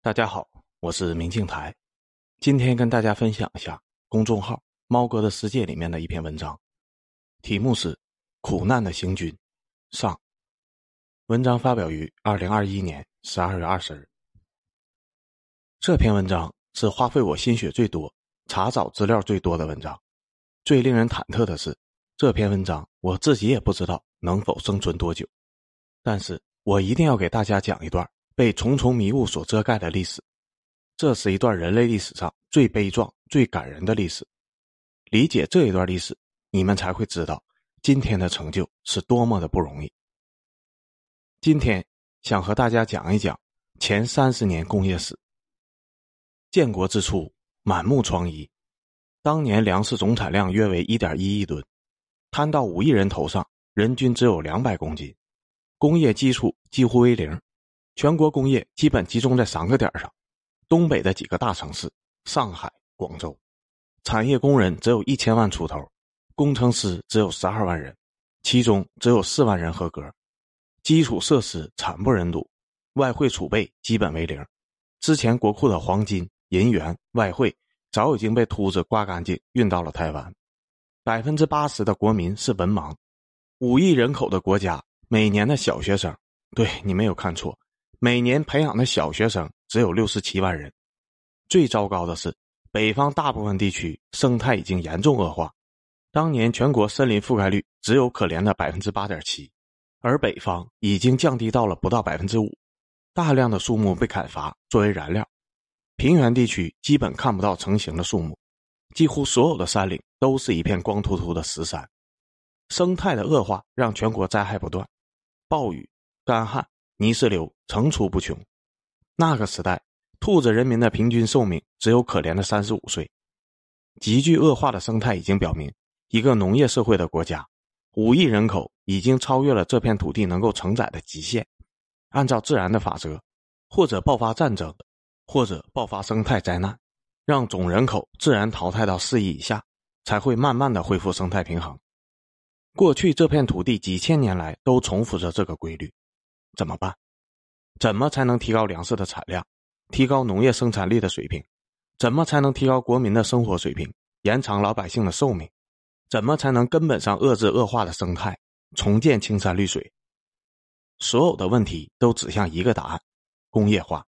大家好，我是明镜台，今天跟大家分享一下公众号“猫哥的世界”里面的一篇文章，题目是《苦难的行军》上。文章发表于二零二一年十二月二十日。这篇文章是花费我心血最多、查找资料最多的文章。最令人忐忑的是，这篇文章我自己也不知道能否生存多久，但是我一定要给大家讲一段。被重重迷雾所遮盖的历史，这是一段人类历史上最悲壮、最感人的历史。理解这一段历史，你们才会知道今天的成就是多么的不容易。今天想和大家讲一讲前三十年工业史。建国之初，满目疮痍，当年粮食总产量约为一点一亿吨，摊到五亿人头上，人均只有两百公斤，工业基础几乎为零。全国工业基本集中在三个点上：东北的几个大城市上海、广州，产业工人只有一千万出头，工程师只有十二万人，其中只有四万人合格，基础设施惨不忍睹，外汇储备基本为零。之前国库的黄金、银元、外汇早已经被秃子刮干净，运到了台湾。百分之八十的国民是文盲，五亿人口的国家，每年的小学生，对你没有看错。每年培养的小学生只有六十七万人，最糟糕的是，北方大部分地区生态已经严重恶化。当年全国森林覆盖率只有可怜的百分之八点七，而北方已经降低到了不到百分之五。大量的树木被砍伐作为燃料，平原地区基本看不到成型的树木，几乎所有的山岭都是一片光秃秃的石山。生态的恶化让全国灾害不断，暴雨、干旱。泥石流层出不穷，那个时代，兔子人民的平均寿命只有可怜的三十五岁。急剧恶化的生态已经表明，一个农业社会的国家，五亿人口已经超越了这片土地能够承载的极限。按照自然的法则，或者爆发战争，或者爆发生态灾难，让总人口自然淘汰到四亿以下，才会慢慢的恢复生态平衡。过去这片土地几千年来都重复着这个规律。怎么办？怎么才能提高粮食的产量，提高农业生产力的水平？怎么才能提高国民的生活水平，延长老百姓的寿命？怎么才能根本上遏制恶化的生态，重建青山绿水？所有的问题都指向一个答案：工业化。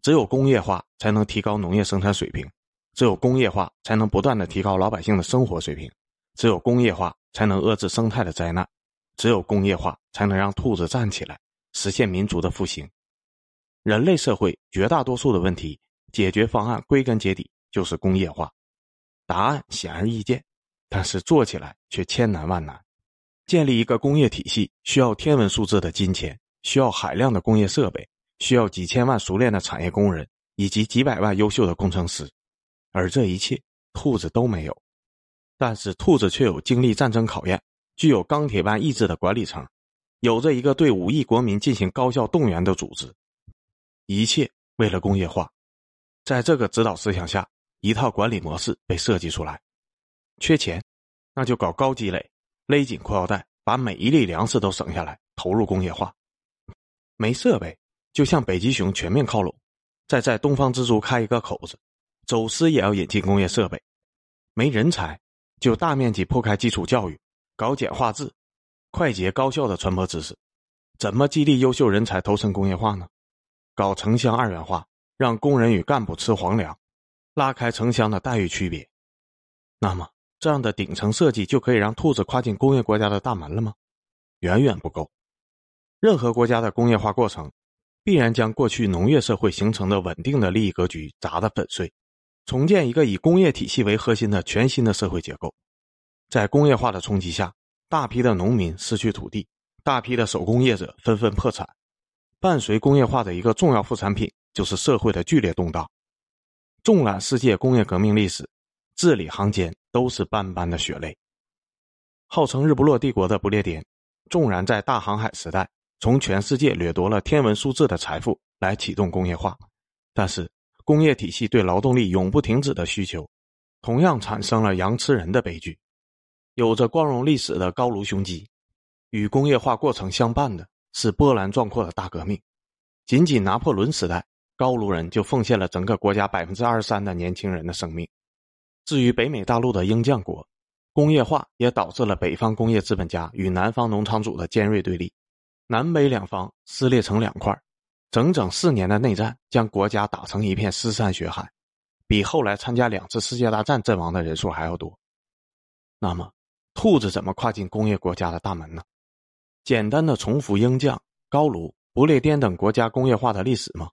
只有工业化才能提高农业生产水平，只有工业化才能不断的提高老百姓的生活水平，只有工业化才能遏制生态的灾难，只有工业化才能让兔子站起来。实现民族的复兴，人类社会绝大多数的问题解决方案归根结底就是工业化。答案显而易见，但是做起来却千难万难。建立一个工业体系需要天文数字的金钱，需要海量的工业设备，需要几千万熟练的产业工人以及几百万优秀的工程师，而这一切兔子都没有。但是兔子却有经历战争考验、具有钢铁般意志的管理层。有着一个对五亿国民进行高效动员的组织，一切为了工业化。在这个指导思想下，一套管理模式被设计出来。缺钱，那就搞高积累，勒紧裤腰带，把每一粒粮食都省下来，投入工业化。没设备，就向北极熊全面靠拢，再在东方之珠开一个口子，走私也要引进工业设备。没人才，就大面积铺开基础教育，搞简化制。快捷高效的传播知识，怎么激励优秀人才投身工业化呢？搞城乡二元化，让工人与干部吃皇粮，拉开城乡的待遇区别。那么，这样的顶层设计就可以让兔子跨进工业国家的大门了吗？远远不够。任何国家的工业化过程，必然将过去农业社会形成的稳定的利益格局砸得粉碎，重建一个以工业体系为核心的全新的社会结构。在工业化的冲击下。大批的农民失去土地，大批的手工业者纷纷破产。伴随工业化的一个重要副产品就是社会的剧烈动荡。纵览世界工业革命历史，字里行间都是斑斑的血泪。号称日不落帝国的不列颠，纵然在大航海时代从全世界掠夺了天文数字的财富来启动工业化，但是工业体系对劳动力永不停止的需求，同样产生了羊吃人的悲剧。有着光荣历史的高卢雄鸡，与工业化过程相伴的是波澜壮阔的大革命。仅仅拿破仑时代高卢人就奉献了整个国家百分之二十三的年轻人的生命。至于北美大陆的鹰将国，工业化也导致了北方工业资本家与南方农场主的尖锐对立，南北两方撕裂成两块，整整四年的内战将国家打成一片尸山血海，比后来参加两次世界大战阵亡的人数还要多。那么，兔子怎么跨进工业国家的大门呢？简单的重复鹰将、高卢、不列颠等国家工业化的历史吗？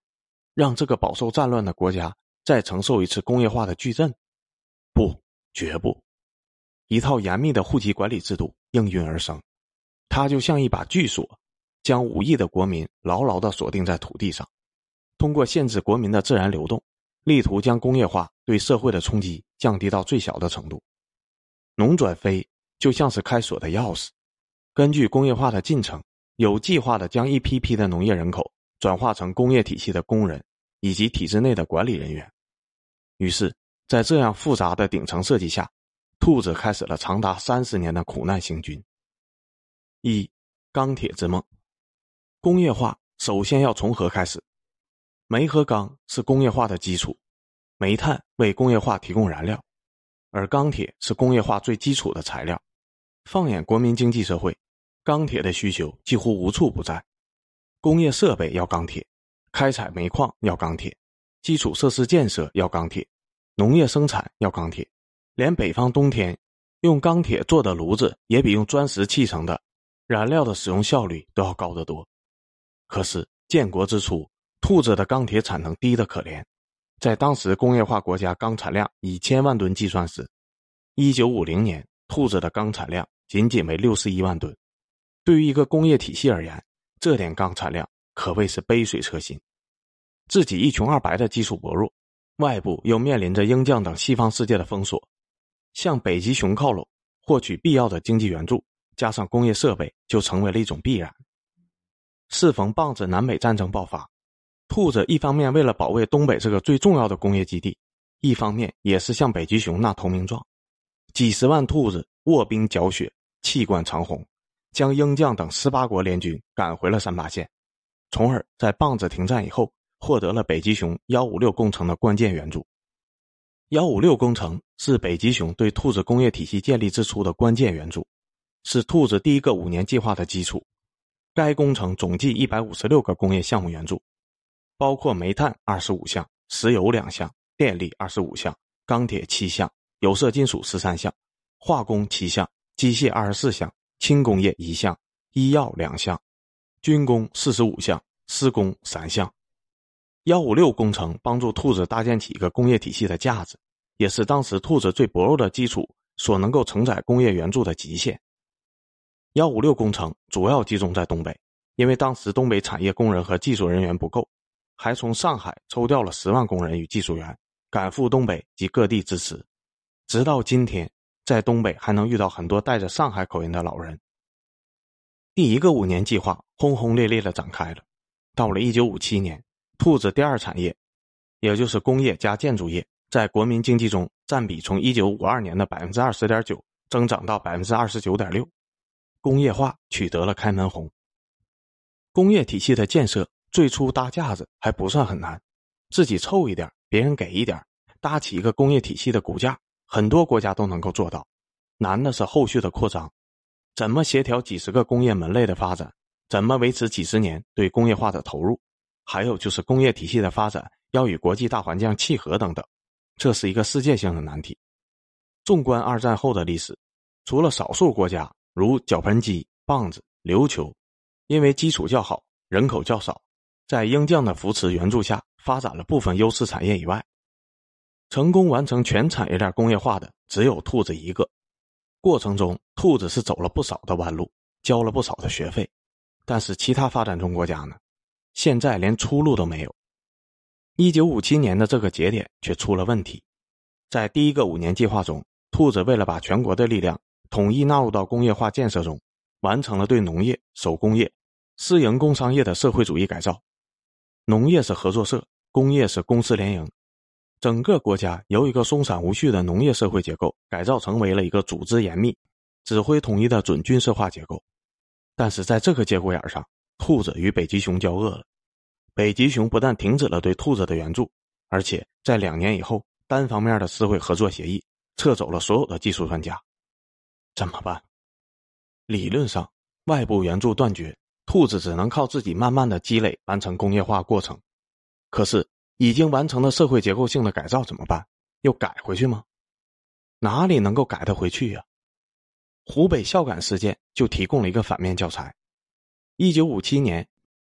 让这个饱受战乱的国家再承受一次工业化的巨震？不，绝不！一套严密的户籍管理制度应运而生，它就像一把巨锁，将五亿的国民牢牢地锁定在土地上。通过限制国民的自然流动，力图将工业化对社会的冲击降低到最小的程度。农转非就像是开锁的钥匙，根据工业化的进程，有计划地将一批批的农业人口转化成工业体系的工人以及体制内的管理人员。于是。在这样复杂的顶层设计下，兔子开始了长达三十年的苦难行军。一，钢铁之梦。工业化首先要从何开始？煤和钢是工业化的基础，煤炭为工业化提供燃料，而钢铁是工业化最基础的材料。放眼国民经济社会，钢铁的需求几乎无处不在。工业设备要钢铁，开采煤矿要钢铁，基础设施建设要钢铁。农业生产要钢铁，连北方冬天用钢铁做的炉子也比用砖石砌成的燃料的使用效率都要高得多。可是建国之初，兔子的钢铁产能低得可怜，在当时工业化国家钢产量以千万吨计算时，一九五零年兔子的钢产量仅仅为六十一万吨。对于一个工业体系而言，这点钢产量可谓是杯水车薪。自己一穷二白的基础薄弱。外部又面临着鹰将等西方世界的封锁，向北极熊靠拢，获取必要的经济援助，加上工业设备，就成为了一种必然。适逢棒子南北战争爆发，兔子一方面为了保卫东北这个最重要的工业基地，一方面也是向北极熊纳投名状。几十万兔子卧冰搅雪，气贯长虹，将鹰将等十八国联军赶回了三八线，从而在棒子停战以后。获得了北极熊幺五六工程的关键援助。幺五六工程是北极熊对兔子工业体系建立之初的关键援助，是兔子第一个五年计划的基础。该工程总计一百五十六个工业项目援助，包括煤炭二十五项、石油两项、电力二十五项、钢铁七项、有色金属十三项、化工七项、机械二十四项、轻工业一项、医药两项、军工四十五项、施工三项。幺五六工程帮助兔子搭建起一个工业体系的架子，也是当时兔子最薄弱的基础所能够承载工业援助的极限。幺五六工程主要集中在东北，因为当时东北产业工人和技术人员不够，还从上海抽调了十万工人与技术员赶赴东北及各地支持。直到今天，在东北还能遇到很多带着上海口音的老人。第一个五年计划轰轰烈烈的展开了，到了一九五七年。兔子第二产业，也就是工业加建筑业，在国民经济中占比从一九五二年的百分之二十点九增长到百分之二十九点六，工业化取得了开门红。工业体系的建设最初搭架子还不算很难，自己凑一点，别人给一点，搭起一个工业体系的骨架，很多国家都能够做到。难的是后续的扩张，怎么协调几十个工业门类的发展，怎么维持几十年对工业化的投入。还有就是工业体系的发展要与国际大环境契合等等，这是一个世界性的难题。纵观二战后的历史，除了少数国家如绞盆机、棒子、琉球，因为基础较好、人口较少，在鹰将的扶持援助下发展了部分优势产业以外，成功完成全产业链工业化的只有兔子一个。过程中，兔子是走了不少的弯路，交了不少的学费，但是其他发展中国家呢？现在连出路都没有。一九五七年的这个节点却出了问题，在第一个五年计划中，兔子为了把全国的力量统一纳入到工业化建设中，完成了对农业、手工业、私营工商业的社会主义改造。农业是合作社，工业是公私联营，整个国家由一个松散无序的农业社会结构改造成为了一个组织严密、指挥统一的准军事化结构。但是在这个节骨眼上。兔子与北极熊交恶了，北极熊不但停止了对兔子的援助，而且在两年以后单方面的撕毁合作协议，撤走了所有的技术专家。怎么办？理论上，外部援助断绝，兔子只能靠自己慢慢的积累完成工业化过程。可是已经完成了社会结构性的改造怎么办？又改回去吗？哪里能够改得回去呀？湖北孝感事件就提供了一个反面教材。一九五七年，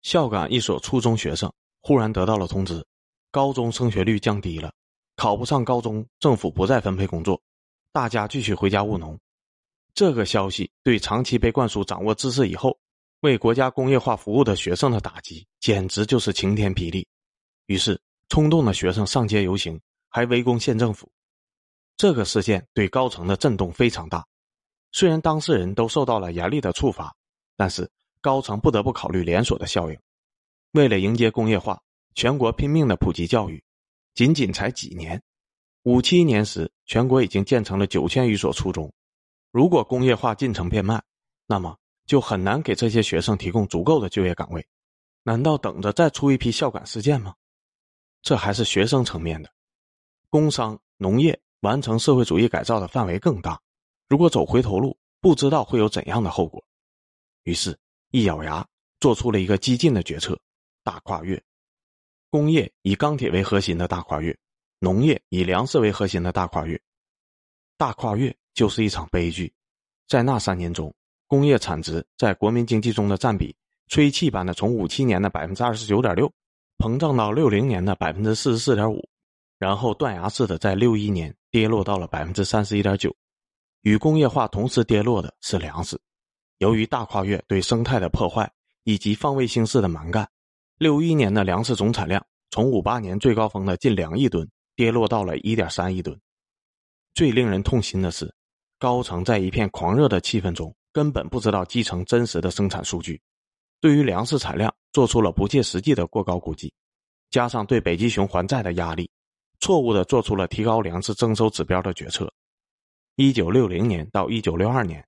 孝感一所初中学生忽然得到了通知，高中升学率降低了，考不上高中，政府不再分配工作，大家继续回家务农。这个消息对长期被灌输掌握知识以后为国家工业化服务的学生的打击，简直就是晴天霹雳。于是，冲动的学生上街游行，还围攻县政府。这个事件对高层的震动非常大。虽然当事人都受到了严厉的处罚，但是高层不得不考虑连锁的效应。为了迎接工业化，全国拼命的普及教育，仅仅才几年，五七年时，全国已经建成了九千余所初中。如果工业化进程变慢，那么就很难给这些学生提供足够的就业岗位。难道等着再出一批孝感事件吗？这还是学生层面的，工商、农业完成社会主义改造的范围更大。如果走回头路，不知道会有怎样的后果。于是，一咬牙，做出了一个激进的决策：大跨越。工业以钢铁为核心的大跨越，农业以粮食为核心的大跨越。大跨越。就是一场悲剧，在那三年中，工业产值在国民经济中的占比，吹气般的从五七年的百分之二十九点六，膨胀到六零年的百分之四十四点五，然后断崖式的在六一年跌落到了百分之三十一点九。与工业化同时跌落的是粮食，由于大跨越对生态的破坏以及放卫星式的蛮干，六一年的粮食总产量从五八年最高峰的近两亿吨跌落到了一点三亿吨。最令人痛心的是。高层在一片狂热的气氛中，根本不知道基层真实的生产数据，对于粮食产量做出了不切实际的过高估计，加上对北极熊还债的压力，错误的做出了提高粮食征收指标的决策。一九六零年到一九六二年，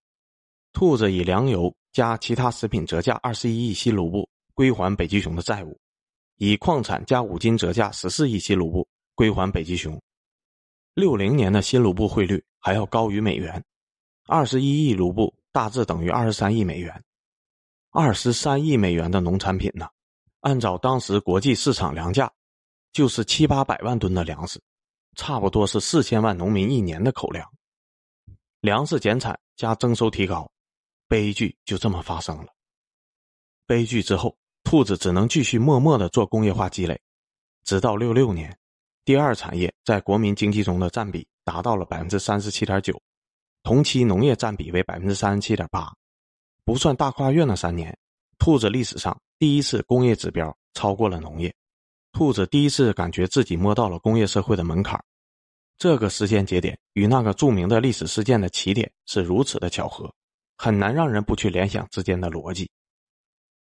兔子以粮油加其他食品折价二十一亿新卢布归还北极熊的债务，以矿产加五金折价十四亿新卢布归还北极熊。六零年的新卢布汇率还要高于美元，二十一亿卢布大致等于二十三亿美元，二十三亿美元的农产品呢？按照当时国际市场粮价，就是七八百万吨的粮食，差不多是四千万农民一年的口粮。粮食减产加征收提高，悲剧就这么发生了。悲剧之后，兔子只能继续默默的做工业化积累，直到六六年。第二产业在国民经济中的占比达到了百分之三十七点九，同期农业占比为百分之三十七点八，不算大跨越那三年，兔子历史上第一次工业指标超过了农业，兔子第一次感觉自己摸到了工业社会的门槛这个时间节点与那个著名的历史事件的起点是如此的巧合，很难让人不去联想之间的逻辑。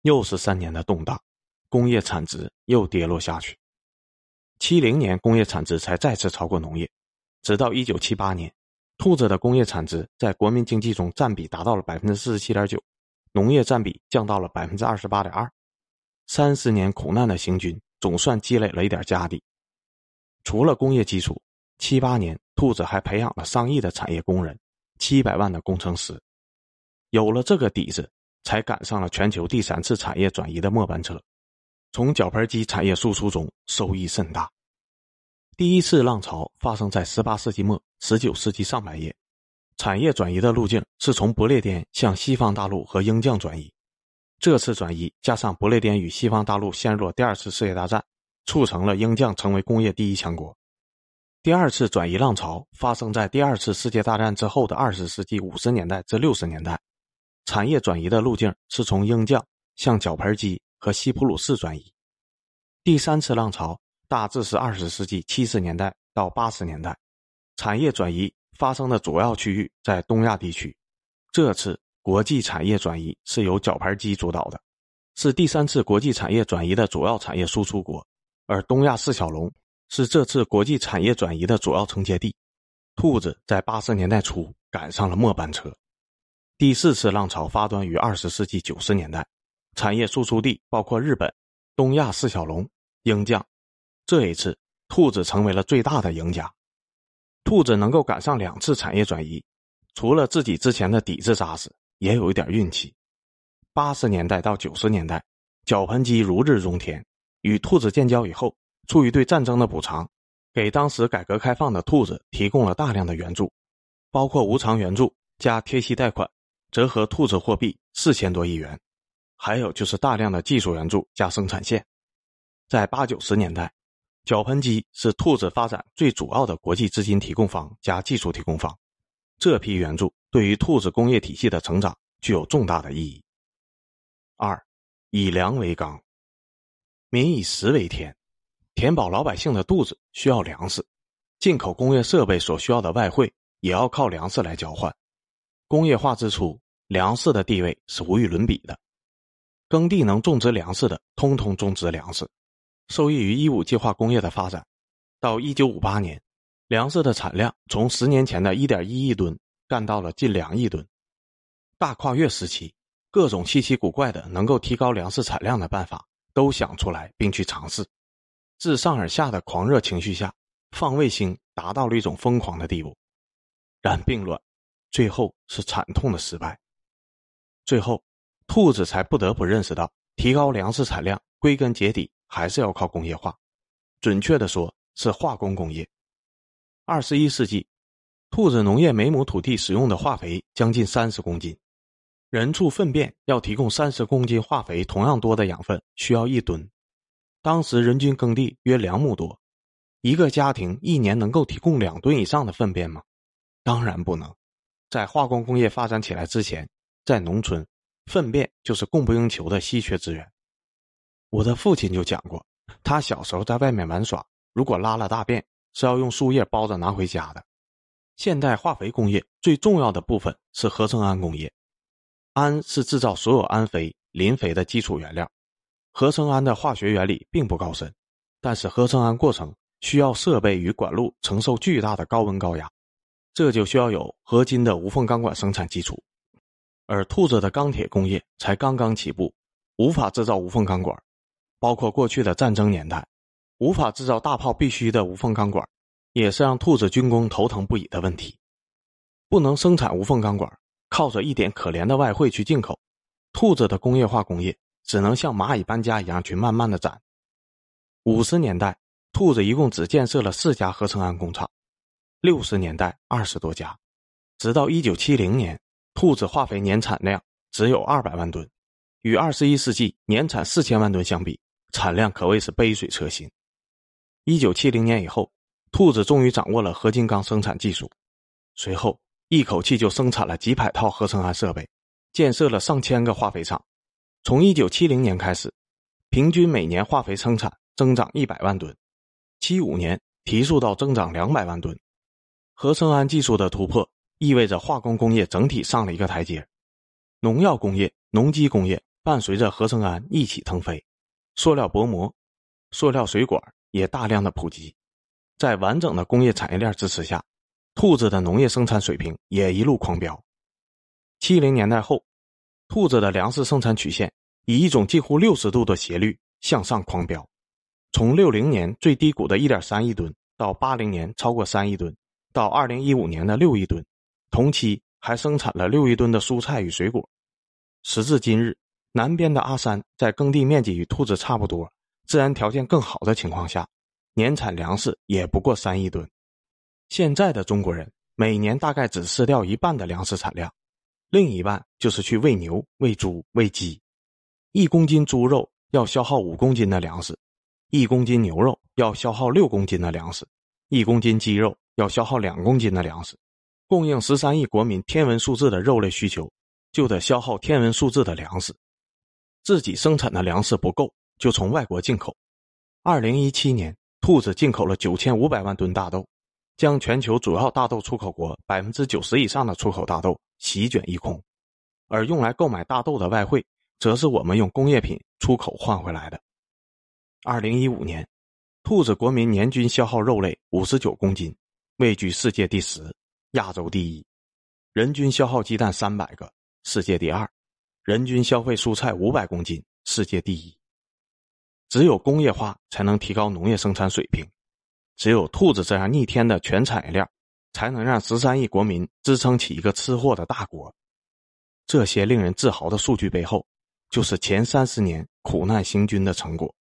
又是三年的动荡，工业产值又跌落下去。七零年工业产值才再次超过农业，直到一九七八年，兔子的工业产值在国民经济中占比达到了百分之四十七点九，农业占比降到了百分之二十八点二。三十年苦难的行军总算积累了一点家底。除了工业基础，七八年兔子还培养了上亿的产业工人，七百万的工程师。有了这个底子，才赶上了全球第三次产业转移的末班车。从绞盆机产业输出中收益甚大。第一次浪潮发生在十八世纪末、十九世纪上半叶，产业转移的路径是从不列颠向西方大陆和鹰酱转移。这次转移加上不列颠与西方大陆陷入了第二次世界大战，促成了鹰酱成为工业第一强国。第二次转移浪潮发生在第二次世界大战之后的二十世纪五十年代至六十年代，产业转移的路径是从鹰酱向绞盆机。和西普鲁士转移，第三次浪潮大致是二十世纪七十年代到八十年代，产业转移发生的主要区域在东亚地区。这次国际产业转移是由绞盘机主导的，是第三次国际产业转移的主要产业输出国，而东亚四小龙是这次国际产业转移的主要承接地。兔子在八十年代初赶上了末班车，第四次浪潮发端于二十世纪九十年代。产业输出地包括日本、东亚四小龙，鹰将。这一次，兔子成为了最大的赢家。兔子能够赶上两次产业转移，除了自己之前的底子扎实，也有一点运气。八十年代到九十年代，绞盆机如日中天。与兔子建交以后，出于对战争的补偿，给当时改革开放的兔子提供了大量的援助，包括无偿援助加贴息贷款，折合兔子货币四千多亿元。还有就是大量的技术援助加生产线。在八九十年代，绞盆机是兔子发展最主要的国际资金提供方加技术提供方。这批援助对于兔子工业体系的成长具有重大的意义。二，以粮为纲。民以食为天，填饱老百姓的肚子需要粮食，进口工业设备所需要的外汇也要靠粮食来交换。工业化之初，粮食的地位是无与伦比的。耕地能种植粮食的，通通种植粮食，受益于一五计划工业的发展。到一九五八年，粮食的产量从十年前的一点一亿吨干到了近两亿吨。大跨越时期，各种稀奇古怪的能够提高粮食产量的办法。都想出来并去尝试，自上而下的狂热情绪下，放卫星达到了一种疯狂的地步。然并卵，最后是惨痛的失败。最后，兔子才不得不认识到，提高粮食产量归根结底还是要靠工业化，准确的说是化工工业。二十一世纪，兔子农业每亩土地使用的化肥将近三十公斤。人畜粪便要提供三十公斤化肥，同样多的养分需要一吨。当时人均耕地约两亩多，一个家庭一年能够提供两吨以上的粪便吗？当然不能。在化工工业发展起来之前，在农村，粪便就是供不应求的稀缺资源。我的父亲就讲过，他小时候在外面玩耍，如果拉了大便，是要用树叶包着拿回家的。现代化肥工业最重要的部分是合成氨工业。氨是制造所有氨肥、磷肥的基础原料。合成氨的化学原理并不高深，但是合成氨过程需要设备与管路承受巨大的高温高压，这就需要有合金的无缝钢管生产基础。而兔子的钢铁工业才刚刚起步，无法制造无缝钢管，包括过去的战争年代，无法制造大炮必须的无缝钢管，也是让兔子军工头疼不已的问题。不能生产无缝钢管。靠着一点可怜的外汇去进口，兔子的工业化工业只能像蚂蚁搬家一样去慢慢的攒。五十年代，兔子一共只建设了四家合成氨工厂，六十年代二十多家，直到一九七零年，兔子化肥年产量只有二百万吨，与二十一世纪年产四千万吨相比，产量可谓是杯水车薪。一九七零年以后，兔子终于掌握了合金钢生产技术，随后。一口气就生产了几百套合成氨设备，建设了上千个化肥厂。从一九七零年开始，平均每年化肥生产增长一百万吨，七五年提速到增长两百万吨。合成氨技术的突破意味着化工工业整体上了一个台阶，农药工业、农机工业伴随着合成氨一起腾飞，塑料薄膜、塑料水管也大量的普及，在完整的工业产业链支持下。兔子的农业生产水平也一路狂飙。七零年代后，兔子的粮食生产曲线以一种近乎六十度的斜率向上狂飙，从六零年最低谷的一点三亿吨，到八零年超过三亿吨，到二零一五年的六亿吨，同期还生产了六亿吨的蔬菜与水果。时至今日，南边的阿山在耕地面积与兔子差不多、自然条件更好的情况下，年产粮食也不过三亿吨。现在的中国人每年大概只吃掉一半的粮食产量，另一半就是去喂牛、喂猪、喂鸡。一公斤猪肉要消耗五公斤的粮食，一公斤牛肉要消耗六公斤的粮食，一公斤鸡肉要消耗两公斤的粮食。供应十三亿国民天文数字的肉类需求，就得消耗天文数字的粮食。自己生产的粮食不够，就从外国进口。二零一七年，兔子进口了九千五百万吨大豆。将全球主要大豆出口国百分之九十以上的出口大豆席卷一空，而用来购买大豆的外汇，则是我们用工业品出口换回来的。二零一五年，兔子国民年均消耗肉类五十九公斤，位居世界第十，亚洲第一；人均消耗鸡蛋三百个，世界第二；人均消费蔬菜五百公斤，世界第一。只有工业化才能提高农业生产水平，只有兔子这样逆天的全产业链，才能让十三亿国民支撑起一个吃货的大国。这些令人自豪的数据背后，就是前三十年苦难行军的成果。